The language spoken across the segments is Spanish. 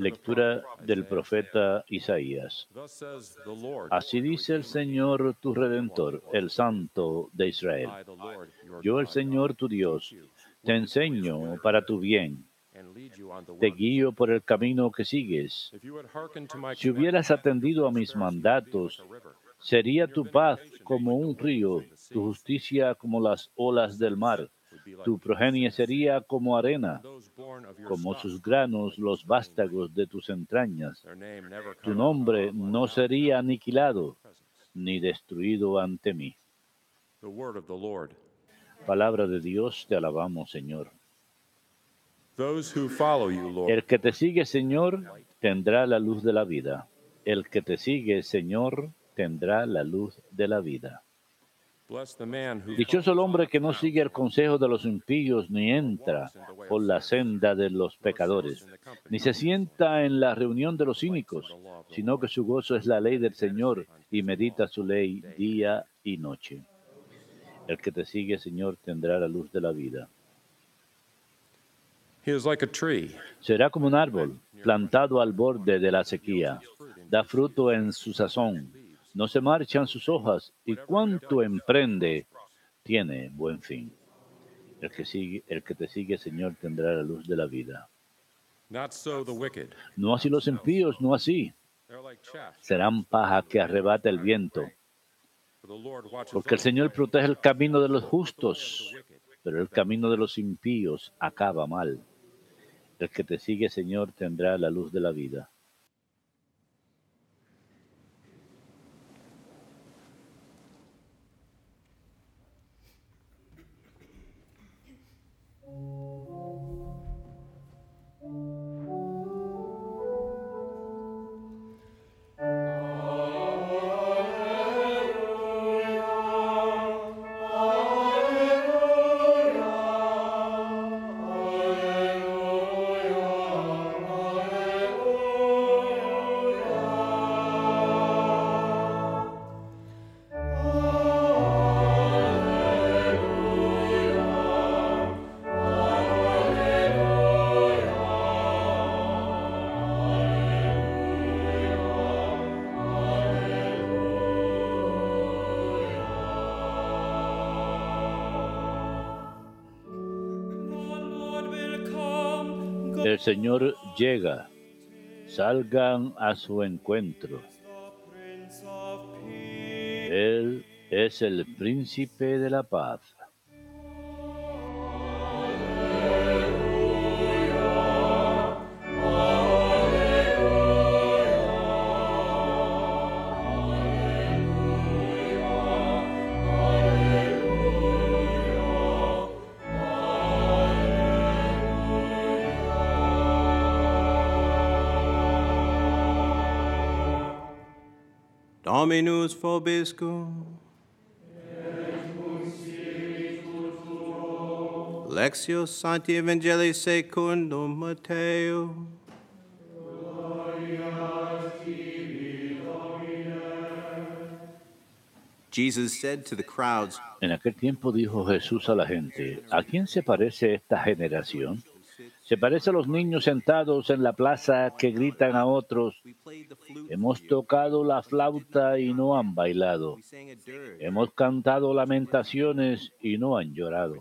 Lectura del profeta Isaías. Así dice el Señor tu Redentor, el Santo de Israel. Yo, el Señor tu Dios, te enseño para tu bien, te guío por el camino que sigues. Si hubieras atendido a mis mandatos, sería tu paz como un río, tu justicia como las olas del mar, tu progenie sería como arena, como sus granos los vástagos de tus entrañas. Tu nombre no sería aniquilado ni destruido ante mí. Palabra de Dios, te alabamos, Señor. El que te sigue, Señor, tendrá la luz de la vida. El que te sigue, Señor, tendrá la luz de la vida. Dichoso el hombre que no sigue el consejo de los impíos, ni entra por la senda de los pecadores, ni se sienta en la reunión de los cínicos, sino que su gozo es la ley del Señor y medita su ley día y noche. El que te sigue, Señor, tendrá la luz de la vida. Será como un árbol plantado al borde de la sequía. Da fruto en su sazón. No se marchan sus hojas y cuanto emprende tiene buen fin. El que, sigue, el que te sigue, Señor, tendrá la luz de la vida. No así los impíos, no así. Serán paja que arrebata el viento. Porque el Señor protege el camino de los justos, pero el camino de los impíos acaba mal. El que te sigue, Señor, tendrá la luz de la vida. El Señor llega, salgan a su encuentro. Él es el príncipe de la paz. Dominus vobiscum. Lectio Sancti Evangelii secundum Mateo. Jesus said to the crowds, En aquel tiempo dijo Jesús a la gente, ¿a quién se parece esta generación? Se parece a los niños sentados en la plaza que gritan a otros, hemos tocado la flauta y no han bailado, hemos cantado lamentaciones y no han llorado.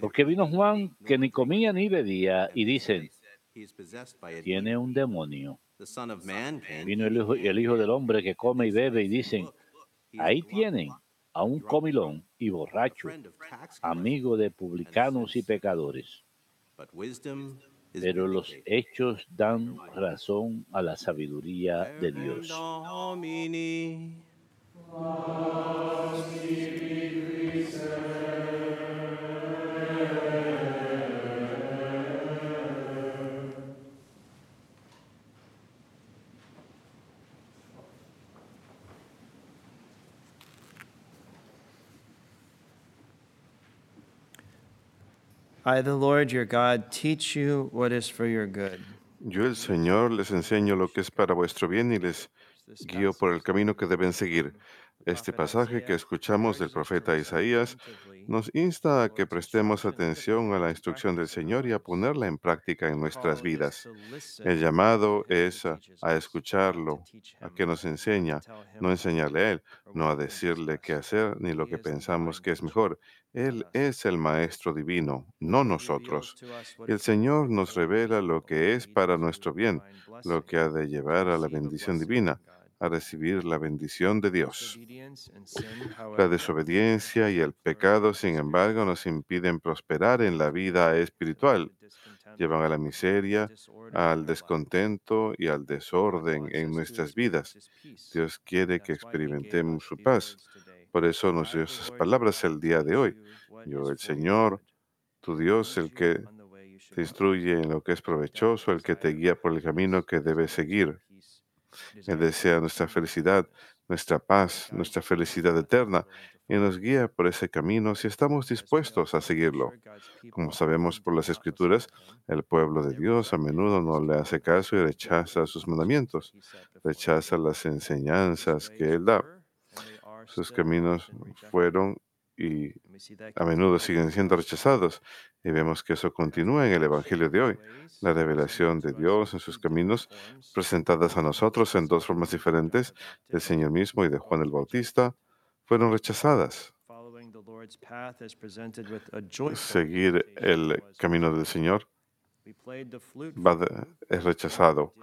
Porque vino Juan que ni comía ni bebía y dicen, tiene un demonio. Vino el hijo, el hijo del hombre que come y bebe y dicen, ahí tienen a un comilón y borracho, amigo de publicanos y pecadores. Pero los hechos dan razón a la sabiduría de Dios. The Lord your God, teach you what is for your good. Yo el Señor les enseño lo que es para vuestro bien y les guío por el camino que deben seguir. Este pasaje que escuchamos del profeta Isaías nos insta a que prestemos atención a la instrucción del Señor y a ponerla en práctica en nuestras vidas. El llamado es a, escucharlo, a que nos enseña, no enseñarle a Él, no a decirle qué hacer ni lo que pensamos que es mejor. Él es el Maestro Divino, no nosotros. El Señor nos revela lo que es para nuestro bien, lo que ha de llevar a la bendición divina, a recibir la bendición de Dios. La desobediencia y el pecado, sin embargo, nos impiden prosperar en la vida espiritual. Llevan a la miseria, al descontento y al desorden en nuestras vidas. Dios quiere que experimentemos su paz. Por eso nos dio esas palabras el día de hoy. Yo, el Señor, tu Dios, el que te instruye en lo que es provechoso, el que te guía por el camino que debes seguir. Él desea nuestra felicidad, nuestra paz, nuestra felicidad eterna y nos guía por ese camino si estamos dispuestos a seguirlo. Como sabemos por las escrituras, el pueblo de Dios a menudo no le hace caso y rechaza sus mandamientos, rechaza las enseñanzas que Él da. Sus caminos fueron y a menudo siguen siendo rechazados. Y vemos que eso continúa en el Evangelio de hoy. La revelación de Dios en sus caminos, presentadas a nosotros en dos formas diferentes, del Señor mismo y de Juan el Bautista, fueron rechazadas. Seguir el camino del Señor es rechazado.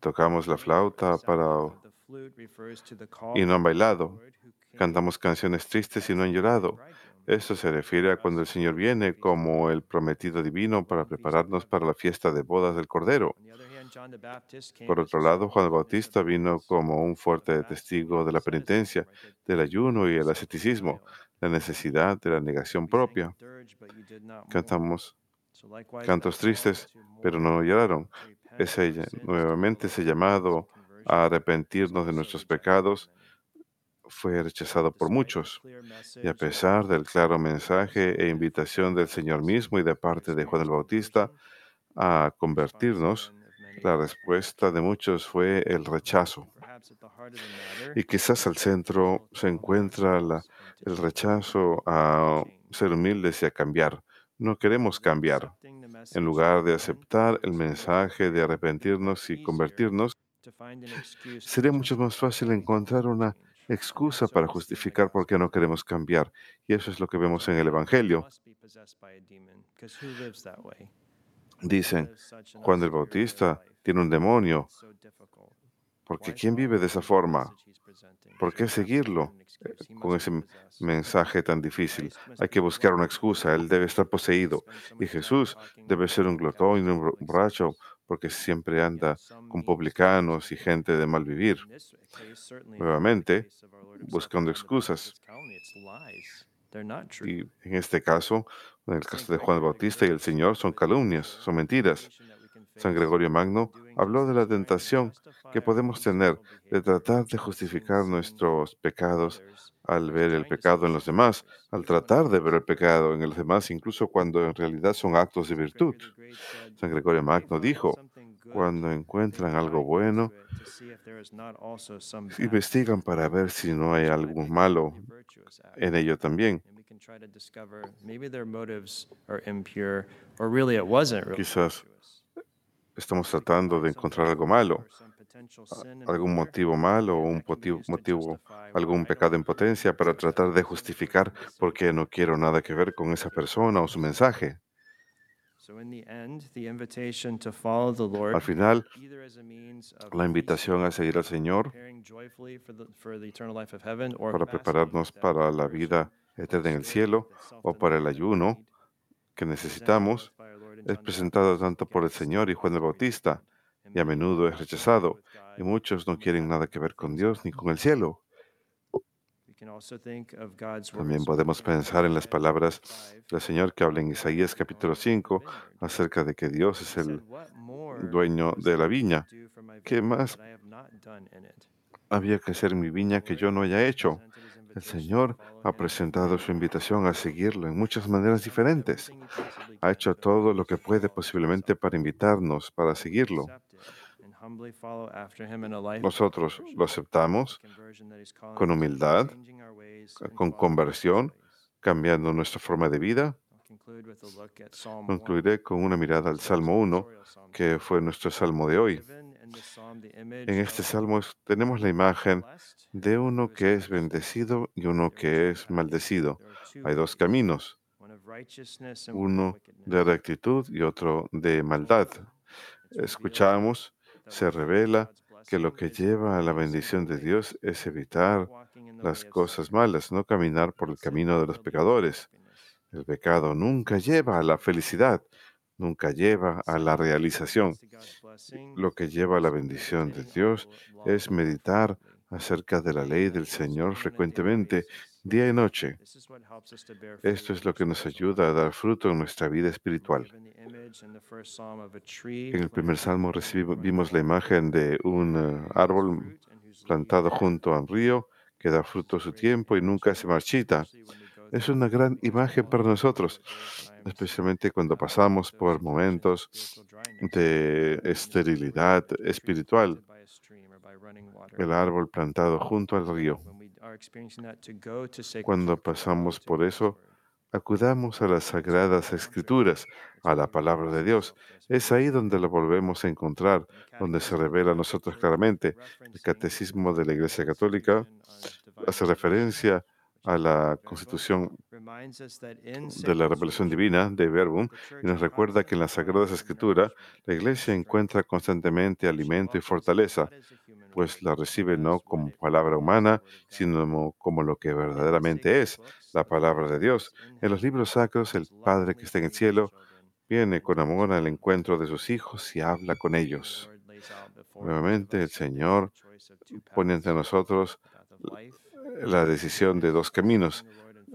Tocamos la flauta para y no han bailado. Cantamos canciones tristes y no han llorado. Esto se refiere a cuando el Señor viene como el prometido divino para prepararnos para la fiesta de bodas del Cordero. Por otro lado, Juan el Bautista vino como un fuerte testigo de la penitencia, del ayuno y el asceticismo, la necesidad de la negación propia. Cantamos cantos tristes, pero no lloraron. Ese, nuevamente ese llamado a arrepentirnos de nuestros pecados fue rechazado por muchos. Y a pesar del claro mensaje e invitación del Señor mismo y de parte de Juan el Bautista a convertirnos, la respuesta de muchos fue el rechazo. Y quizás al centro se encuentra la- el rechazo a ser humildes y a cambiar. No queremos cambiar. En lugar de aceptar el mensaje de arrepentirnos y convertirnos, sería mucho más fácil encontrar una excusa para justificar por qué no queremos cambiar. Y eso es lo que vemos en el Evangelio. Dicen, Juan el Bautista tiene un demonio, porque ¿quién vive de esa forma? ¿Por qué seguirlo eh, con ese mensaje tan difícil? Hay que buscar una excusa. Él debe estar poseído. Y Jesús debe ser un glotón y un bor- borracho porque siempre anda con publicanos y gente de mal vivir. Nuevamente, buscando excusas. Y en este caso, en el caso de Juan Bautista y el Señor, son calumnias, son mentiras. San Gregorio Magno habló de la tentación que podemos tener de tratar de justificar nuestros pecados al ver el pecado en los demás, al tratar de ver el pecado en los demás, incluso cuando en realidad son actos de virtud. San Gregorio Magno dijo, cuando encuentran algo bueno, investigan para ver si no hay algo malo en ello también. Quizás estamos tratando de encontrar algo malo, algún motivo malo o un motivo, motivo, algún pecado en potencia para tratar de justificar por qué no quiero nada que ver con esa persona o su mensaje. Al final, la invitación a seguir al Señor para prepararnos para la vida eterna en el cielo o para el ayuno que necesitamos es presentado tanto por el Señor y Juan el Bautista y a menudo es rechazado y muchos no quieren nada que ver con Dios ni con el cielo. También podemos pensar en las palabras del Señor que habla en Isaías capítulo 5 acerca de que Dios es el dueño de la viña. ¿Qué más había que hacer en mi viña que yo no haya hecho? El Señor ha presentado su invitación a seguirlo en muchas maneras diferentes. Ha hecho todo lo que puede posiblemente para invitarnos, para seguirlo. Nosotros lo aceptamos con humildad, con conversión, cambiando nuestra forma de vida. I'll conclude with a look at Psalm 1, Concluiré con una mirada al Salmo 1, responsorial psalm. que fue nuestro salmo de hoy. En este salmo tenemos la imagen de uno que es bendecido y uno que es maldecido. Hay dos caminos, uno de rectitud y otro de maldad. Escuchamos, se revela que lo que lleva a la bendición de Dios es evitar las cosas malas, no caminar por el camino de los pecadores. El pecado nunca lleva a la felicidad, nunca lleva a la realización. Lo que lleva a la bendición de Dios es meditar acerca de la ley del Señor frecuentemente, día y noche. Esto es lo que nos ayuda a dar fruto en nuestra vida espiritual. En el primer salmo recibimos, vimos la imagen de un eh, árbol plantado junto a un río que da fruto a su tiempo y nunca se marchita. Es una gran imagen para nosotros, especialmente cuando pasamos por momentos de esterilidad espiritual. El árbol plantado junto al río. Cuando pasamos por eso, acudamos a las sagradas escrituras, a la palabra de Dios. Es ahí donde la volvemos a encontrar, donde se revela a nosotros claramente. El catecismo de la Iglesia Católica hace referencia a la constitución de la revelación divina de Verbum y nos recuerda que en las Sagradas Escrituras la Iglesia encuentra constantemente alimento y fortaleza, pues la recibe no como palabra humana, sino como lo que verdaderamente es, la palabra de Dios. En los libros sacros, el Padre que está en el cielo viene con amor al encuentro de sus hijos y habla con ellos. Nuevamente, el Señor pone entre nosotros la decisión de dos caminos,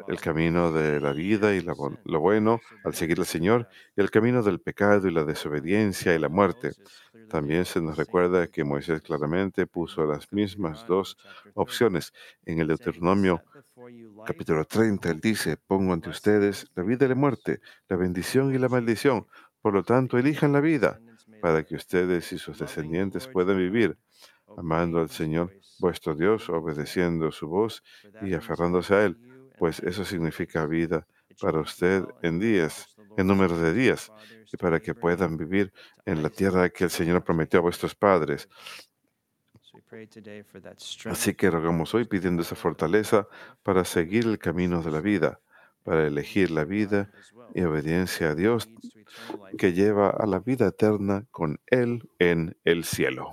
el camino de la vida y lo bueno al seguir al Señor, y el camino del pecado y la desobediencia y la muerte. También se nos recuerda que Moisés claramente puso las mismas dos opciones. En el Deuteronomio capítulo 30, él dice, pongo ante ustedes la vida y la muerte, la bendición y la maldición. Por lo tanto, elijan la vida para que ustedes y sus descendientes puedan vivir, amando al Señor vuestro Dios, obedeciendo su voz y aferrándose a Él, pues eso significa vida para usted en días, en número de días, y para que puedan vivir en la tierra que el Señor prometió a vuestros padres. Así que rogamos hoy pidiendo esa fortaleza para seguir el camino de la vida, para elegir la vida y obediencia a Dios que lleva a la vida eterna con Él en el cielo.